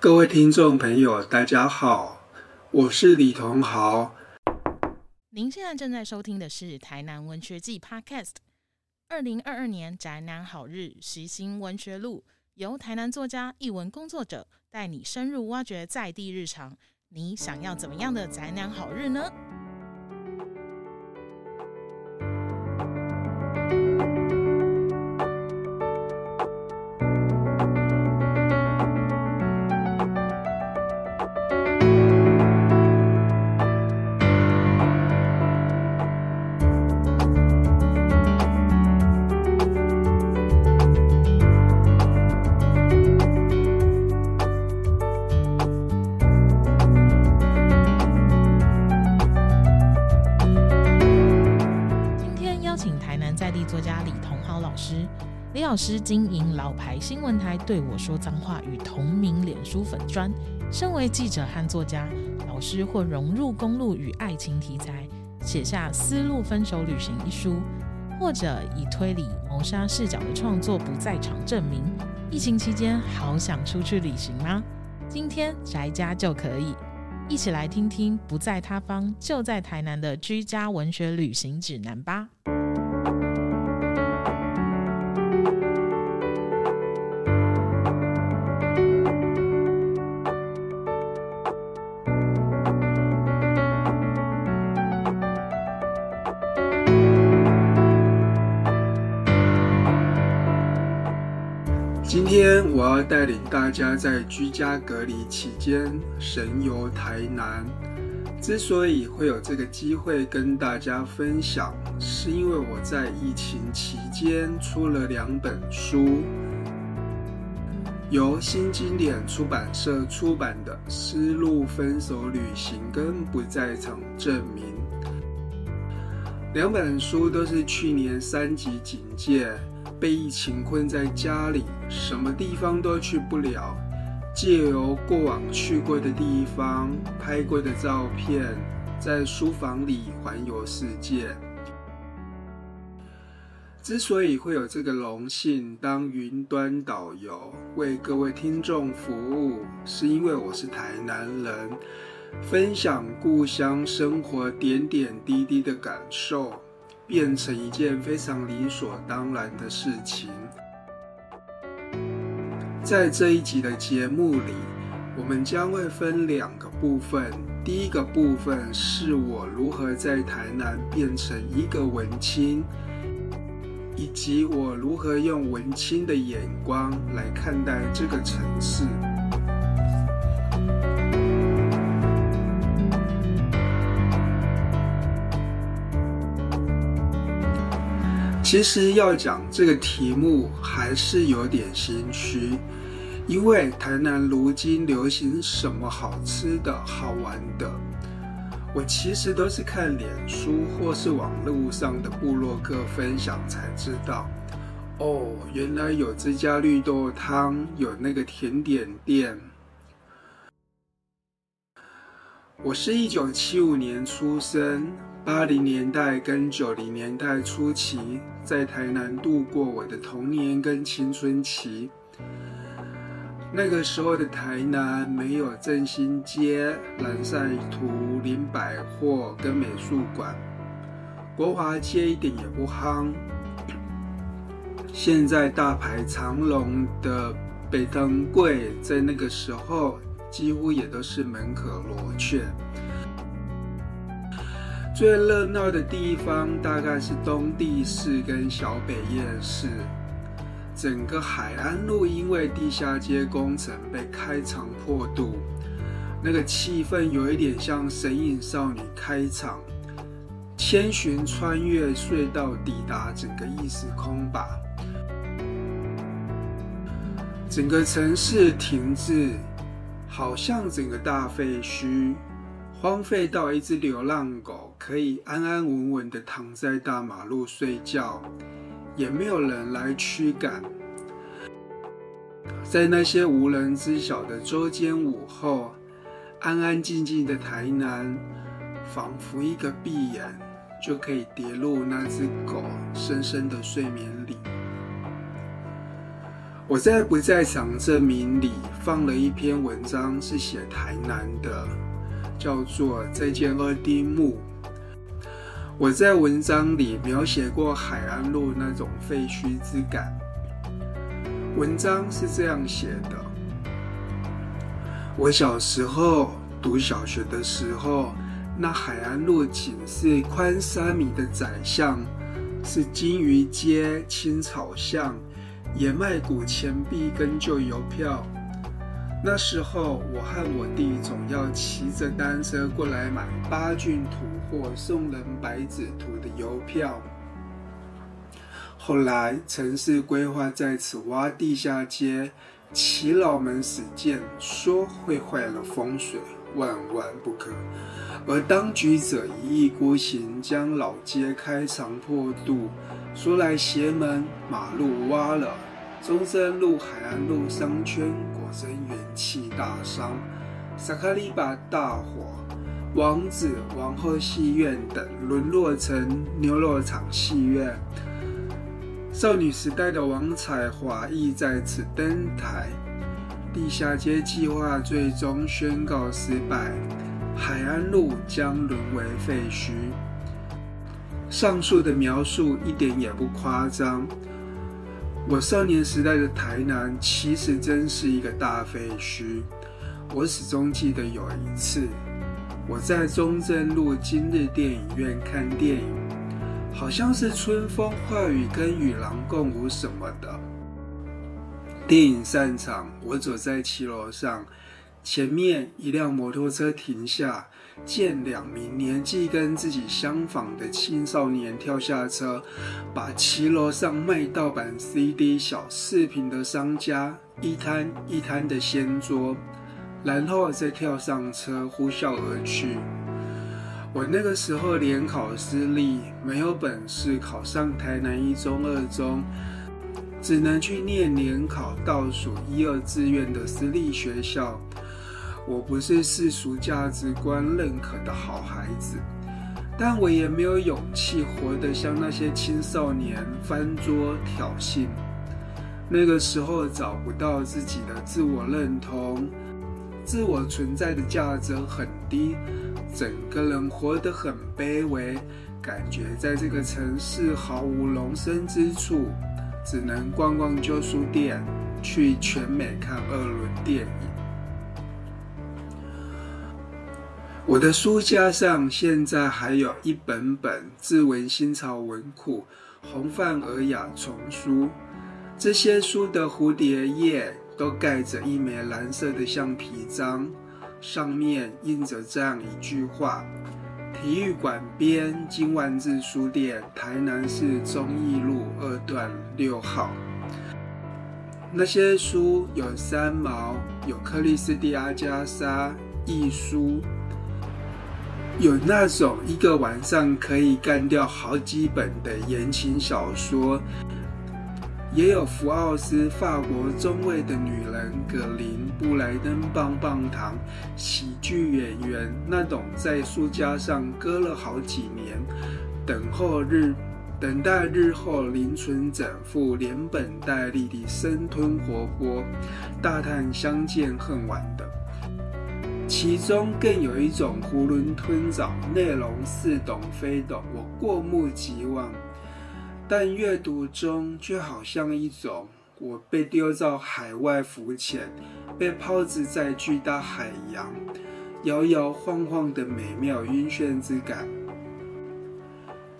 各位听众朋友，大家好，我是李同豪。您现在正在收听的是《台南文学季》Podcast。二零二二年宅男好日习新文学录，由台南作家、译文工作者带你深入挖掘在地日常。你想要怎么样的宅男好日呢？师经营老牌新闻台“对我说脏话”与同名脸书粉专。身为记者和作家，老师或融入公路与爱情题材，写下《丝路分手旅行》一书，或者以推理谋杀视角的创作不在场证明。疫情期间，好想出去旅行吗？今天宅家就可以。一起来听听不在他方就在台南的居家文学旅行指南吧。我要带领大家在居家隔离期间神游台南。之所以会有这个机会跟大家分享，是因为我在疫情期间出了两本书，由新经典出版社出版的《丝路分手旅行》跟《不在场证明》。两本书都是去年三级警戒。被疫情困在家里，什么地方都去不了。借由过往去过的地方、拍过的照片，在书房里环游世界。之所以会有这个荣幸当云端导游，为各位听众服务，是因为我是台南人，分享故乡生活点点滴滴的感受。变成一件非常理所当然的事情。在这一集的节目里，我们将会分两个部分。第一个部分是我如何在台南变成一个文青，以及我如何用文青的眼光来看待这个城市。其实要讲这个题目还是有点心虚，因为台南如今流行什么好吃的好玩的，我其实都是看脸书或是网络上的部落客分享才知道。哦，原来有这家绿豆汤，有那个甜点店。我是一九七五年出生。八零年代跟九零年代初期，在台南度过我的童年跟青春期。那个时候的台南没有振兴街、蓝晒图、林百货跟美术馆，国华街一点也不夯。现在大排长龙的北藤柜，在那个时候几乎也都是门可罗雀。最热闹的地方大概是东地市跟小北夜市。整个海岸路因为地下街工程被开肠破肚，那个气氛有一点像《神隐少女》开场，千寻穿越隧道抵达整个异时空吧。整个城市停滞，好像整个大废墟。荒废到一只流浪狗可以安安稳稳地躺在大马路睡觉，也没有人来驱赶。在那些无人知晓的周间午后，安安静静的台南，仿佛一个闭眼就可以跌入那只狗深深的睡眠里。我在不在场证明里放了一篇文章，是写台南的，叫做《再见二丁目》。我在文章里描写过海岸路那种废墟之感。文章是这样写的：我小时候读小学的时候，那海岸路仅是宽三米的窄巷，是金鱼街、青草巷。也卖古钱币跟旧邮票。那时候，我和我弟总要骑着单车过来买八骏土或送人白纸图的邮票。后来，城市规划在此挖地下街，耆老们始建，说会坏了风水，万万不可。而当局者一意孤行，将老街开肠破肚。说来邪门，马路挖了，中山路、海岸路商圈果真元气大伤。萨卡利巴大火，王子、王后戏院等沦落成牛肉厂戏院。少女时代的王彩华亦在此登台。地下街计划最终宣告失败，海岸路将沦为废墟。上述的描述一点也不夸张。我少年时代的台南其实真是一个大废墟。我始终记得有一次，我在中正路今日电影院看电影，好像是《春风化雨》跟《与狼共舞》什么的。电影散场，我走在骑楼上，前面一辆摩托车停下。见两名年纪跟自己相仿的青少年跳下车，把骑楼上卖盗版 CD 小饰品的商家一摊一摊的掀桌，然后再跳上车呼啸而去。我那个时候联考失利，没有本事考上台南一中、二中，只能去念联考倒数一二志愿的私立学校。我不是世俗价值观认可的好孩子，但我也没有勇气活得像那些青少年翻桌挑衅。那个时候找不到自己的自我认同，自我存在的价值很低，整个人活得很卑微，感觉在这个城市毫无容身之处，只能逛逛旧书店，去全美看二轮电影。我的书架上现在还有一本本志文新潮文库红范尔雅丛书，这些书的蝴蝶页都盖着一枚蓝色的橡皮章，上面印着这样一句话：体育馆边金万字书店，台南市忠义路二段六号。那些书有三毛，有克里斯蒂阿加莎，艺书。有那种一个晚上可以干掉好几本的言情小说，也有福奥斯法国中卫的女人格林布莱登棒棒糖喜剧演员那种在书架上搁了好几年，等候日等待日后零存整付连本带利的生吞活剥，大叹相见恨晚的。其中更有一种囫囵吞枣，内容似懂非懂，我过目即忘。但阅读中却好像一种我被丢到海外浮潜，被抛掷在巨大海洋，摇摇晃晃的美妙晕眩之感。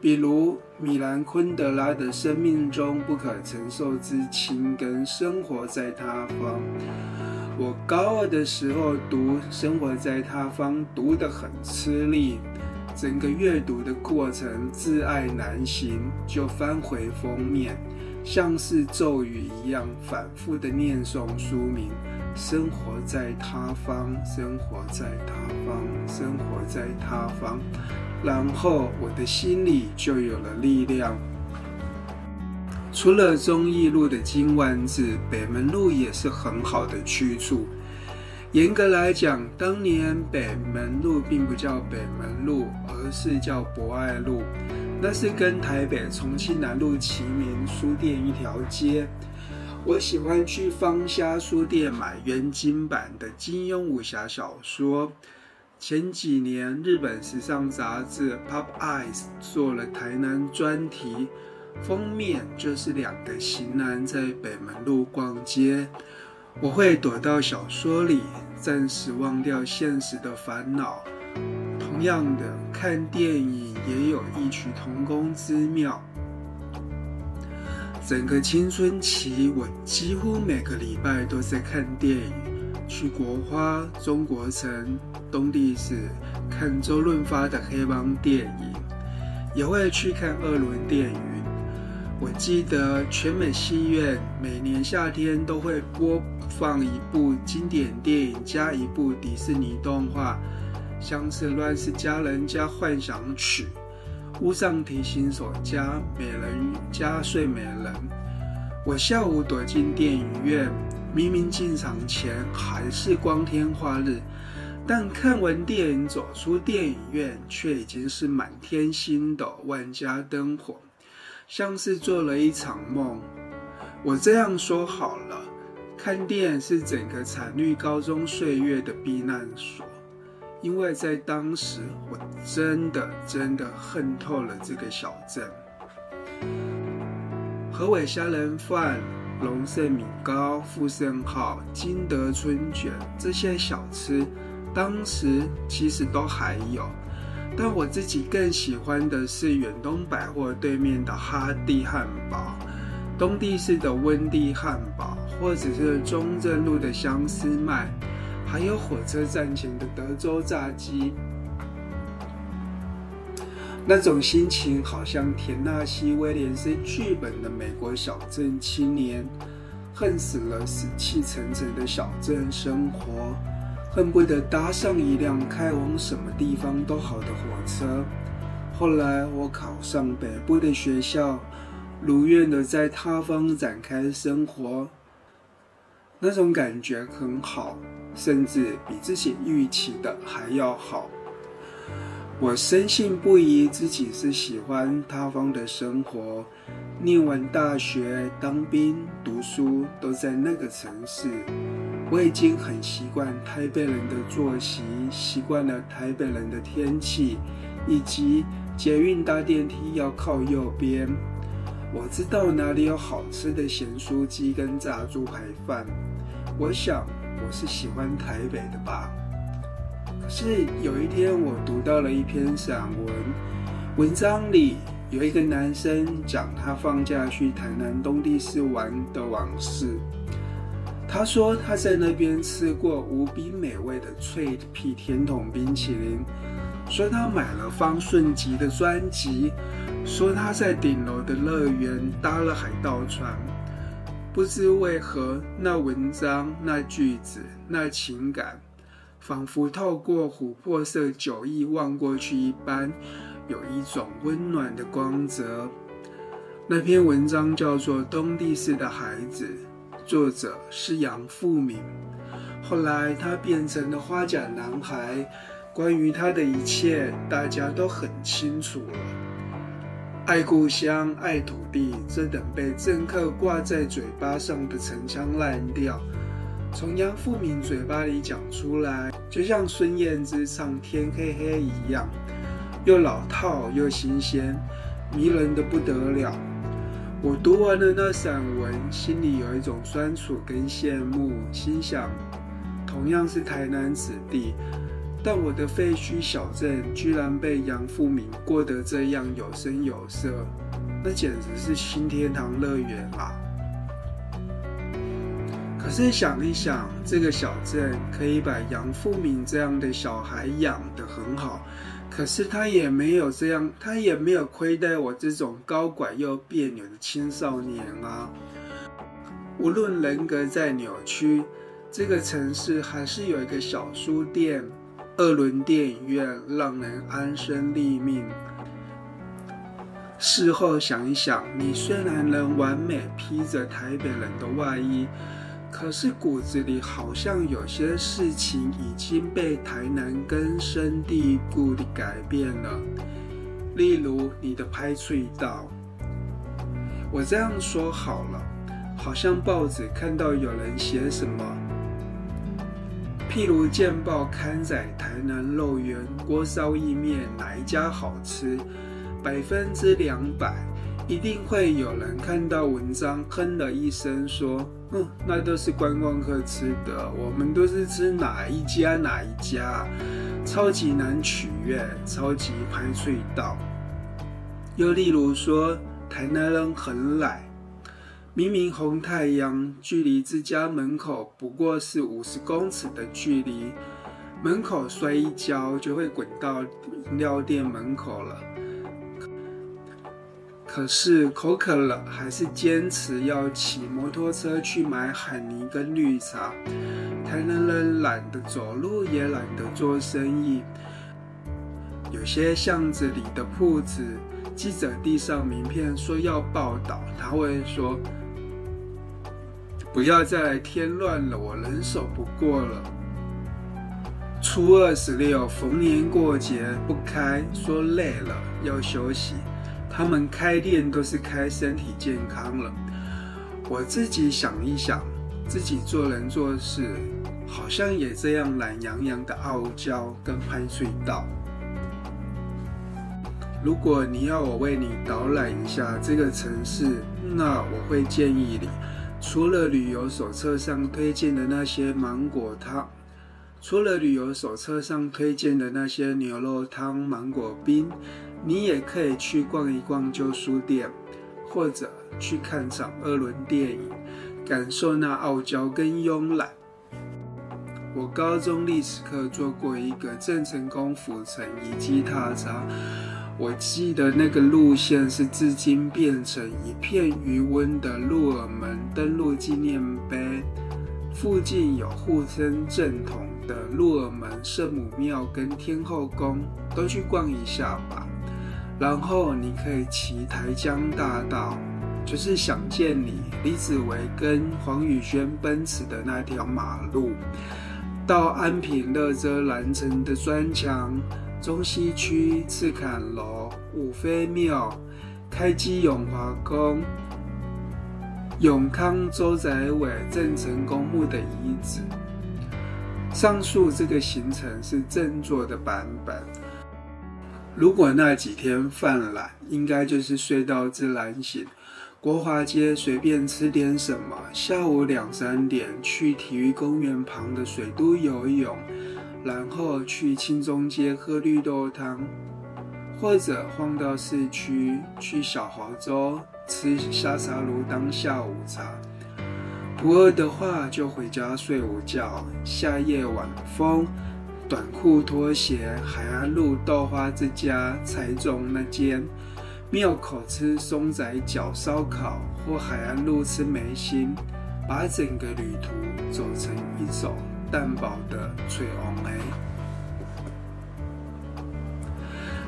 比如米兰昆德拉的生命中不可承受之轻，跟生活在他方。我高二的时候读《生活在他方》，读得很吃力，整个阅读的过程自爱难行，就翻回封面，像是咒语一样反复的念诵书名：生活在他方，生活在他方，生活在他方。然后我的心里就有了力量。除了忠义路的金万字，北门路也是很好的去处。严格来讲，当年北门路并不叫北门路，而是叫博爱路。那是跟台北重庆南路齐名书店一条街。我喜欢去方虾书店买原金版的金庸武侠小说。前几年，日本时尚杂志《Pop Eyes》做了台南专题，封面就是两个型男在北门路逛街。我会躲到小说里，暂时忘掉现实的烦恼。同样的，看电影也有异曲同工之妙。整个青春期，我几乎每个礼拜都在看电影，去国花、中国城、东地市看周润发的黑帮电影，也会去看二轮电影。我记得全美戏院每年夏天都会播放一部经典电影加一部迪士尼动画，像是《乱世佳人》加《幻想曲》，《屋上提醒所》加《美人鱼》加《睡美人》。我下午躲进电影院，明明进场前还是光天化日，但看完电影走出电影院，却已经是满天星斗、万家灯火。像是做了一场梦。我这样说好了，看电影是整个惨绿高中岁月的避难所，因为在当时，我真的真的恨透了这个小镇。河尾虾仁饭、龙盛米糕、富盛号、金德春卷这些小吃，当时其实都还有。但我自己更喜欢的是远东百货对面的哈蒂汉堡，东地市的温蒂汉堡，或者是中正路的相思麦，还有火车站前的德州炸鸡。那种心情好像田纳西·威廉斯剧本的美国小镇青年，恨死了死气沉沉的小镇生活。恨不得搭上一辆开往什么地方都好的火车。后来我考上北部的学校，如愿的在他方展开生活，那种感觉很好，甚至比自己预期的还要好。我深信不疑自己是喜欢他方的生活，念完大学、当兵、读书都在那个城市。我已经很习惯台北人的作息，习惯了台北人的天气，以及捷运搭电梯要靠右边。我知道哪里有好吃的咸酥鸡跟炸猪排饭。我想我是喜欢台北的吧。可是有一天我读到了一篇散文，文章里有一个男生讲他放假去台南东地市玩的往事。他说他在那边吃过无比美味的脆皮甜筒冰淇淋，说他买了方顺吉的专辑，说他在顶楼的乐园搭了海盗船。不知为何，那文章、那句子、那情感，仿佛透过琥珀色酒意望过去一般，有一种温暖的光泽。那篇文章叫做《东地市的孩子》。作者是杨富敏，后来他变成了花甲男孩。关于他的一切，大家都很清楚了。爱故乡，爱土地，这等被政客挂在嘴巴上的陈腔滥调，从杨富敏嘴巴里讲出来，就像孙燕姿唱《天黑黑》一样，又老套又新鲜，迷人的不得了。我读完了那散文，心里有一种酸楚跟羡慕，心想，同样是台南子弟，但我的废墟小镇居然被杨富明过得这样有声有色，那简直是新天堂乐园啊！可是想一想，这个小镇可以把杨富明这样的小孩养得很好。可是他也没有这样，他也没有亏待我这种高拐又别扭的青少年啊。无论人格再扭曲，这个城市还是有一个小书店、二轮电影院，让人安身立命。事后想一想，你虽然能完美披着台北人的外衣。可是骨子里好像有些事情已经被台南根深蒂固地改变了，例如你的拍脆道。我这样说好了，好像报纸看到有人写什么，譬如见报刊载台南肉圆锅烧意面哪一家好吃，百分之两百一定会有人看到文章哼了一声说：“嗯，那都是观光客吃的，我们都是吃哪一家哪一家，超级难取悦，超级排隧道。”又例如说，台南人很懒，明明红太阳距离自家门口不过是五十公尺的距离，门口摔一跤就会滚到饮料店门口了。可是口渴了，还是坚持要骑摩托车去买海泥跟绿茶。台南人懒得走路，也懒得做生意。有些巷子里的铺子。记者递上名片说要报道，他会说：“不要再添乱了，我人手不过了。”初二十六逢年过节不开，说累了要休息。他们开店都是开身体健康了。我自己想一想，自己做人做事，好像也这样懒洋洋的傲娇跟拍隧道。如果你要我为你导览一下这个城市，那我会建议你，除了旅游手册上推荐的那些芒果汤，除了旅游手册上推荐的那些牛肉汤、芒果冰，你也可以去逛一逛旧书店，或者去看场二轮电影，感受那傲娇跟慵懒。我高中历史课做过一个郑成功府城遗迹踏查。我记得那个路线是至今变成一片余温的鹿耳门登陆纪念碑，附近有护身正统的鹿耳门圣母庙跟天后宫，都去逛一下吧。然后你可以骑台江大道，就是想见你李子维跟黄宇轩奔驰的那条马路，到安平乐泽蓝城的砖墙。中西区赤坎楼、五妃庙、开基永华宫、永康周载伟郑成功墓的遗址。上述这个行程是正坐的版本。如果那几天犯懒，应该就是睡到自然醒。国华街随便吃点什么，下午两三点去体育公园旁的水都游泳。然后去青中街喝绿豆汤，或者晃到市区去小华洲吃沙茶炉当下午茶。不饿的话就回家睡午觉。下夜晚风，短裤拖鞋，海岸路豆花之家财中那间，庙口吃松仔饺烧烤，或海岸路吃眉心，把整个旅途走成一走。淡薄的翠红梅。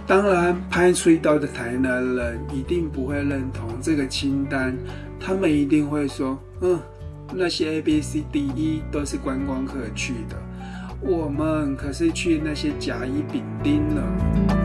当然，拍隧道的台南人一定不会认同这个清单，他们一定会说：“嗯，那些 A、B、C、D、E 都是观光客去的，我们可是去那些甲、乙、丙、丁了。”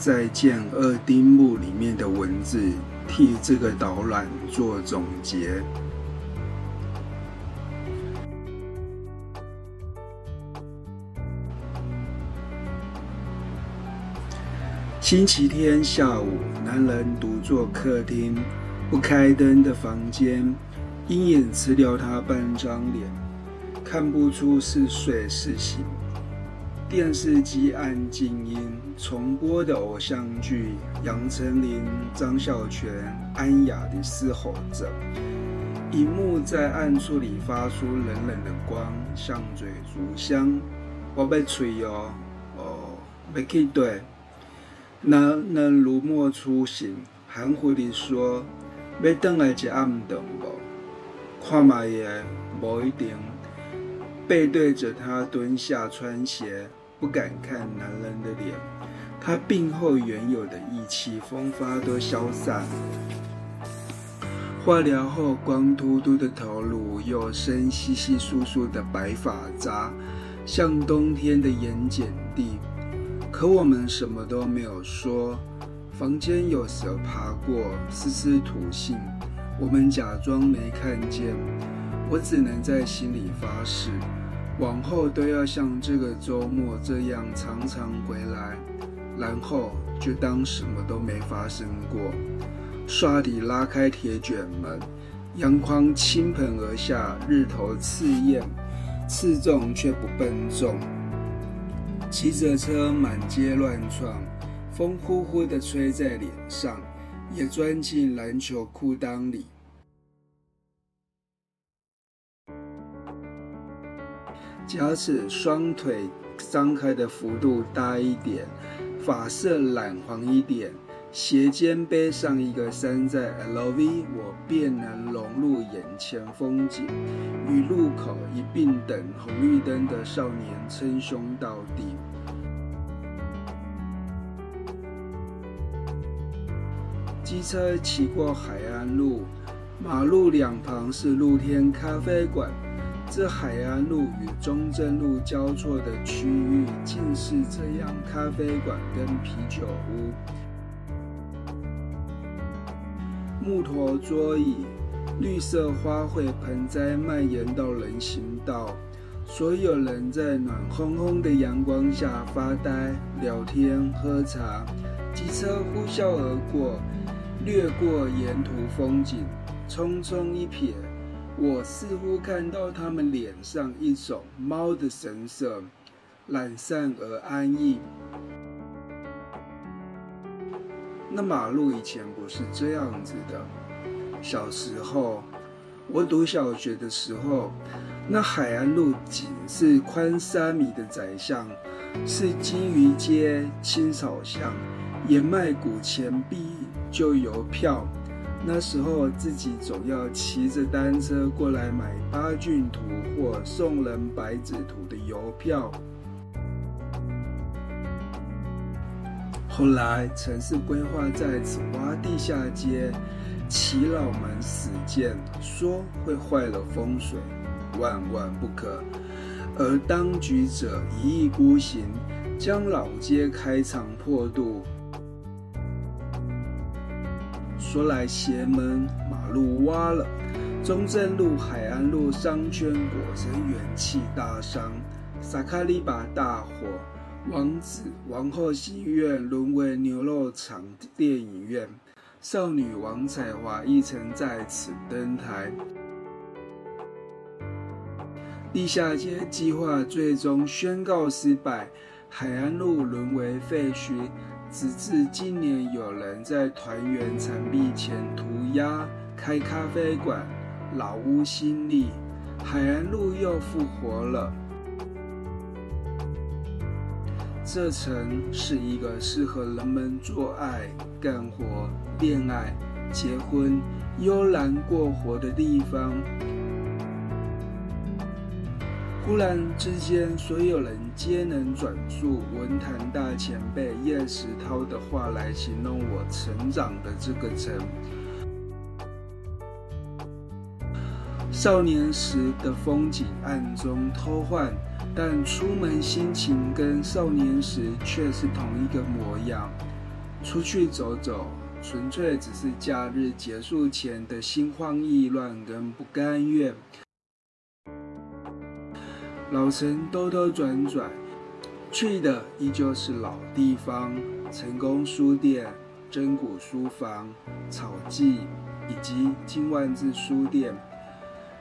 再见二丁目》里面的文字替这个导览做总结。星期天下午，男人独坐客厅，不开灯的房间，阴影吃掉他半张脸，看不出是睡是醒。电视机按静音，重播的偶像剧，杨丞琳、张孝全安雅的嘶吼着。荧幕在暗处里发出冷冷的光，像嘴竹香。我被吹哦，哦，没去对。男人如梦初醒，含糊地说：“要等来一暗顿无？看嘛也无一定。”背对着他蹲下穿鞋，不敢看男人的脸。他病后原有的意气风发都消散。化疗后光秃秃的头颅，又生稀稀疏疏的白发渣，像冬天的盐碱地。可我们什么都没有说。房间有蛇爬过，丝丝土信，我们假装没看见。我只能在心里发誓，往后都要像这个周末这样常常回来。然后就当什么都没发生过。唰地拉开铁卷门，阳光倾盆而下，日头刺眼，刺中却不笨重。骑着车满街乱闯，风呼呼地吹在脸上，也钻进篮球裤裆里。假使双腿张开的幅度大一点。发色染黄一点，斜肩背上一个山寨 LV，我便能融入眼前风景，与路口一并等红绿灯的少年称兄道弟。机车骑过海岸路，马路两旁是露天咖啡馆。这海岸路与中正路交错的区域，尽是这样咖啡馆跟啤酒屋。木头桌椅、绿色花卉盆栽蔓延到人行道，所有人在暖烘烘的阳光下发呆、聊天、喝茶。机车呼啸而过，掠过沿途风景，匆匆一瞥。我似乎看到他们脸上一种猫的神色，懒散而安逸。那马路以前不是这样子的。小时候，我读小学的时候，那海岸路仅是宽三米的窄巷，是金鱼街、青草巷，也卖古钱币、旧邮票。那时候自己总要骑着单车过来买八骏图或送人白纸图的邮票。后来城市规划在此挖地下街，齐老们死谏，说会坏了风水，万万不可。而当局者一意孤行，将老街开肠破肚。说来邪门，马路挖了，中正路、海岸路商圈果真元气大伤。萨卡利巴大火，王子王后戏院沦为牛肉厂电影院，少女王彩华亦曾在此登台。地下街计划最终宣告失败，海岸路沦为废墟。直至今年，有人在团圆残壁前涂鸦、开咖啡馆，老屋新立，海岸路又复活了。这城是一个适合人们做爱、干活、恋爱、结婚、悠然过活的地方。忽然之间，所有人皆能转述文坛大前辈叶石涛的话来形容我成长的这个城。少年时的风景暗中偷换，但出门心情跟少年时却是同一个模样。出去走走，纯粹只是假日结束前的心慌意乱跟不甘愿。老城兜兜转转，去的依旧是老地方：成功书店、真古书房、草记，以及金万字书店。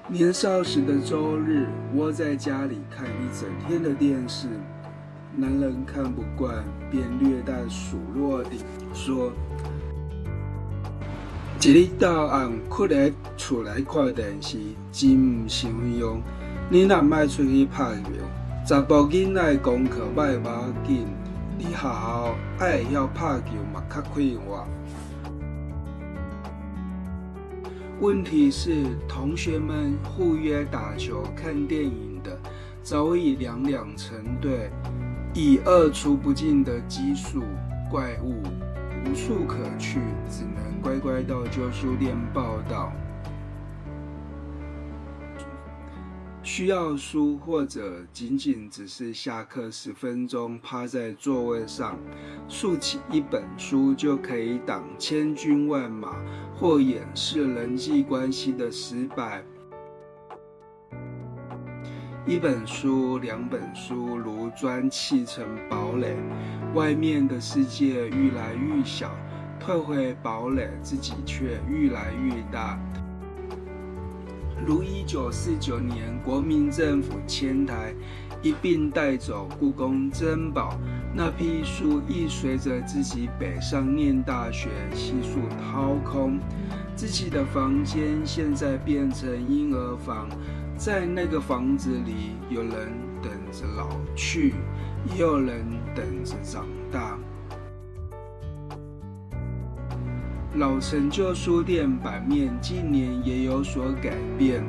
年少时的周日，窝在家里看一整天的电视，男人看不惯，便略带数落地说：“一日到晚困在厝内看电视，真唔想用。”你若卖出去拍球，查甫囡仔功课歹无要紧，你学校爱会晓拍球嘛较快活。问题是，同学们互约打球、看电影的，早已两两成对，以恶出不尽的奇数怪物，无处可去，只能乖乖到旧书店报道。需要书，或者仅仅只是下课十分钟，趴在座位上竖起一本书，就可以挡千军万马，或掩饰人际关系的失败。一本书，两本书，如砖砌成堡垒，外面的世界愈来愈小，退回堡垒，自己却愈来愈大。如一九四九年，国民政府迁台，一并带走故宫珍宝，那批书亦随着自己北上念大学，悉数掏空。自己的房间现在变成婴儿房，在那个房子里，有人等着老去，也有人等着长大。老陈旧书店版面近年也有所改变，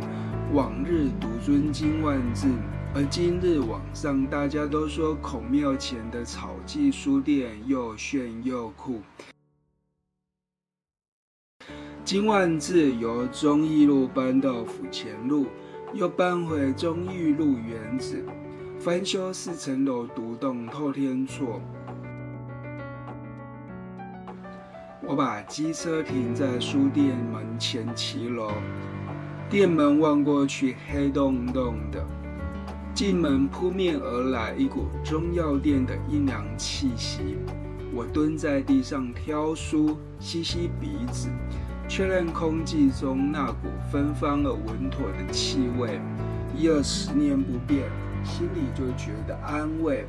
往日独尊金万字，而今日网上大家都说孔庙前的草记书店又炫又酷。金万字由忠义路搬到府前路，又搬回忠义路原址，翻修四层楼独栋透天厝。我把机车停在书店门前骑楼，店门望过去黑洞洞的，进门扑面而来一股中药店的阴凉气息。我蹲在地上挑书，吸吸鼻子，确认空气中那股芬芳而稳妥的气味，一二十年不变，心里就觉得安慰。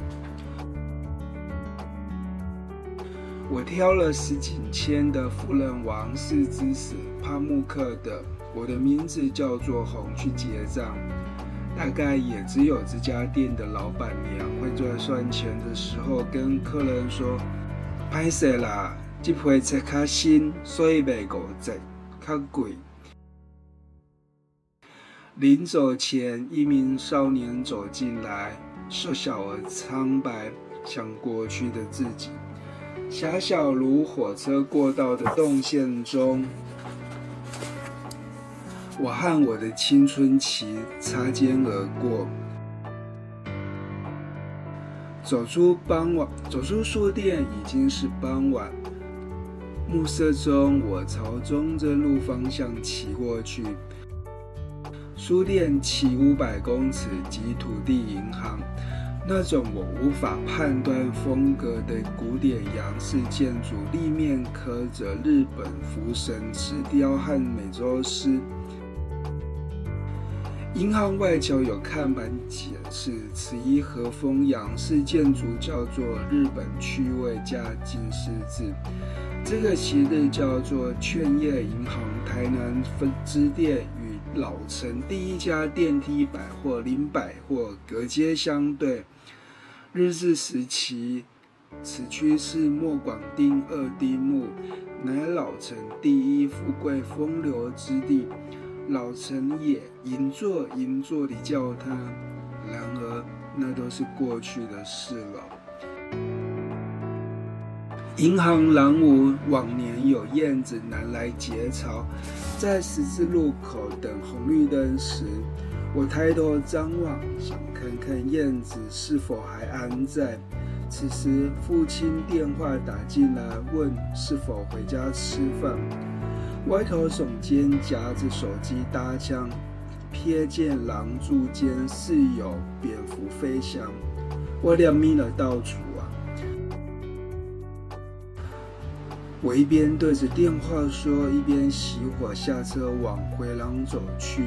我挑了石井谦的《夫人王氏之死》，帕慕克的《我的名字叫做红》去结账。大概也只有这家店的老板娘会在算钱的时候跟客人说：“拍摄啦，这批才较新，所以卖五折，较贵。”临走前，一名少年走进来，瘦小而苍白，像过去的自己。狭小如火车过道的动线中，我和我的青春期擦肩而过。走出傍晚，走出书店已经是傍晚。暮色中，我朝中正路方向骑过去。书店骑五百公尺即土地银行。那种我无法判断风格的古典洋式建筑，立面刻着日本福神石雕和美洲狮。银行外墙有看板解释，此一和风洋式建筑叫做日本趣味加金狮子。这个旗日叫做劝业银行台南分支店。老城第一家电梯百货林百货隔街相对，日治时期，此区是莫广丁二丁目，乃老城第一富贵风流之地。老城也银座银座的叫它，然而那都是过去的事了。银行廊屋往年有燕子南来结巢，在十字路口等红绿灯时，我抬头张望，想看看燕子是否还安在。此时，父亲电话打进来，问是否回家吃饭。歪头耸肩，夹着手机搭腔，瞥见廊柱间似有蝙蝠飞翔，我俩眯了到处。我一边对着电话说，一边熄火下车往回廊走去。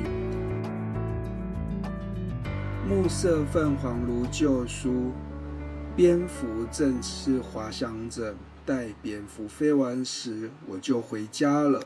暮色泛黄如旧书，蝙蝠正是滑翔着。待蝙蝠飞完时，我就回家了。